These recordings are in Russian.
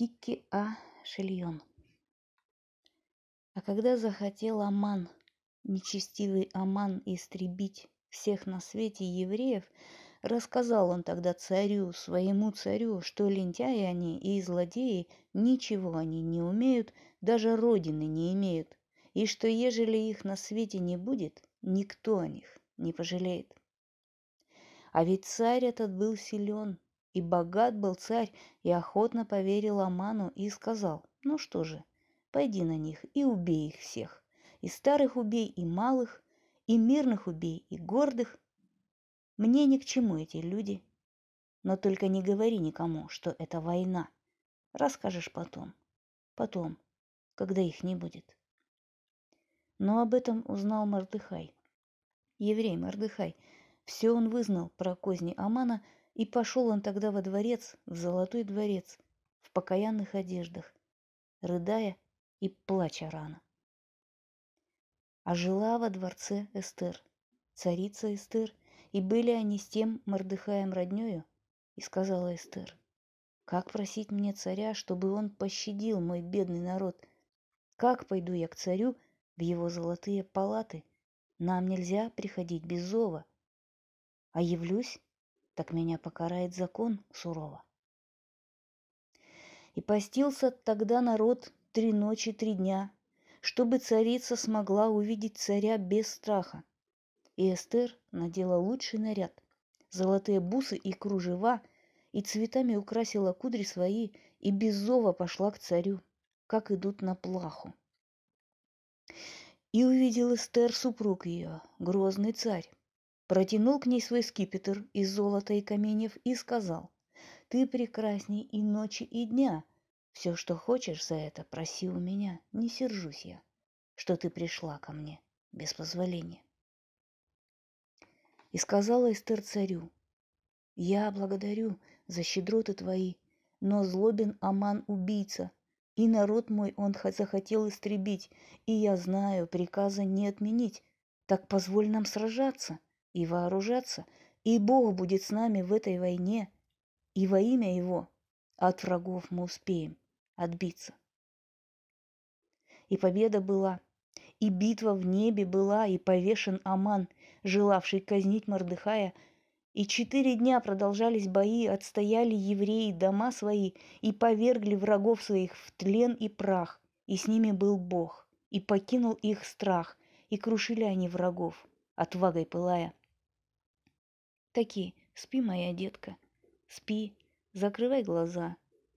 Тикки А. Шильон. А когда захотел Аман, нечестивый Аман, истребить всех на свете евреев, рассказал он тогда царю, своему царю, что лентяи они и злодеи, ничего они не умеют, даже родины не имеют, и что ежели их на свете не будет, никто о них не пожалеет. А ведь царь этот был силен, и богат был царь, и охотно поверил Аману и сказал, ну что же, пойди на них и убей их всех. И старых убей, и малых, и мирных убей, и гордых. Мне ни к чему эти люди. Но только не говори никому, что это война. Расскажешь потом. Потом, когда их не будет. Но об этом узнал Мордыхай. Еврей Мордыхай. Все он вызнал про козни Амана – и пошел он тогда во дворец, в золотой дворец, в покаянных одеждах, рыдая и плача рано. А жила во дворце Эстер, царица Эстер, и были они с тем Мордыхаем роднёю, и сказала Эстер, «Как просить мне царя, чтобы он пощадил мой бедный народ? Как пойду я к царю в его золотые палаты? Нам нельзя приходить без зова. А явлюсь, так меня покарает закон сурово. И постился тогда народ три ночи, три дня, чтобы царица смогла увидеть царя без страха. И Эстер надела лучший наряд, золотые бусы и кружева, и цветами украсила кудри свои, и без зова пошла к царю, как идут на плаху. И увидел Эстер супруг ее, грозный царь, протянул к ней свой скипетр из золота и каменьев и сказал, «Ты прекрасней и ночи, и дня. Все, что хочешь за это, проси у меня, не сержусь я, что ты пришла ко мне без позволения». И сказала Эстер царю, «Я благодарю за щедроты твои, но злобен Аман убийца, и народ мой он захотел истребить, и я знаю, приказа не отменить, так позволь нам сражаться» и вооружаться, и Бог будет с нами в этой войне, и во имя Его от врагов мы успеем отбиться. И победа была, и битва в небе была, и повешен Аман, желавший казнить Мордыхая, и четыре дня продолжались бои, отстояли евреи дома свои и повергли врагов своих в тлен и прах, и с ними был Бог, и покинул их страх, и крушили они врагов, отвагой пылая. Такие, спи, моя детка, спи, закрывай глаза,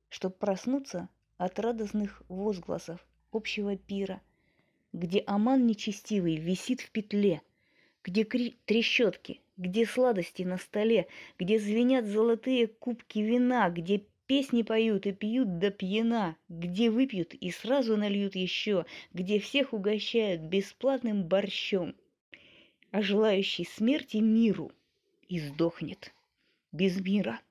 чтоб проснуться от радостных возгласов общего пира, где Аман нечестивый висит в петле, где кри- трещотки, где сладости на столе, где звенят золотые кубки вина, где песни поют и пьют до пьяна, где выпьют и сразу нальют еще, где всех угощают бесплатным борщом, а желающий смерти миру – и сдохнет без мира.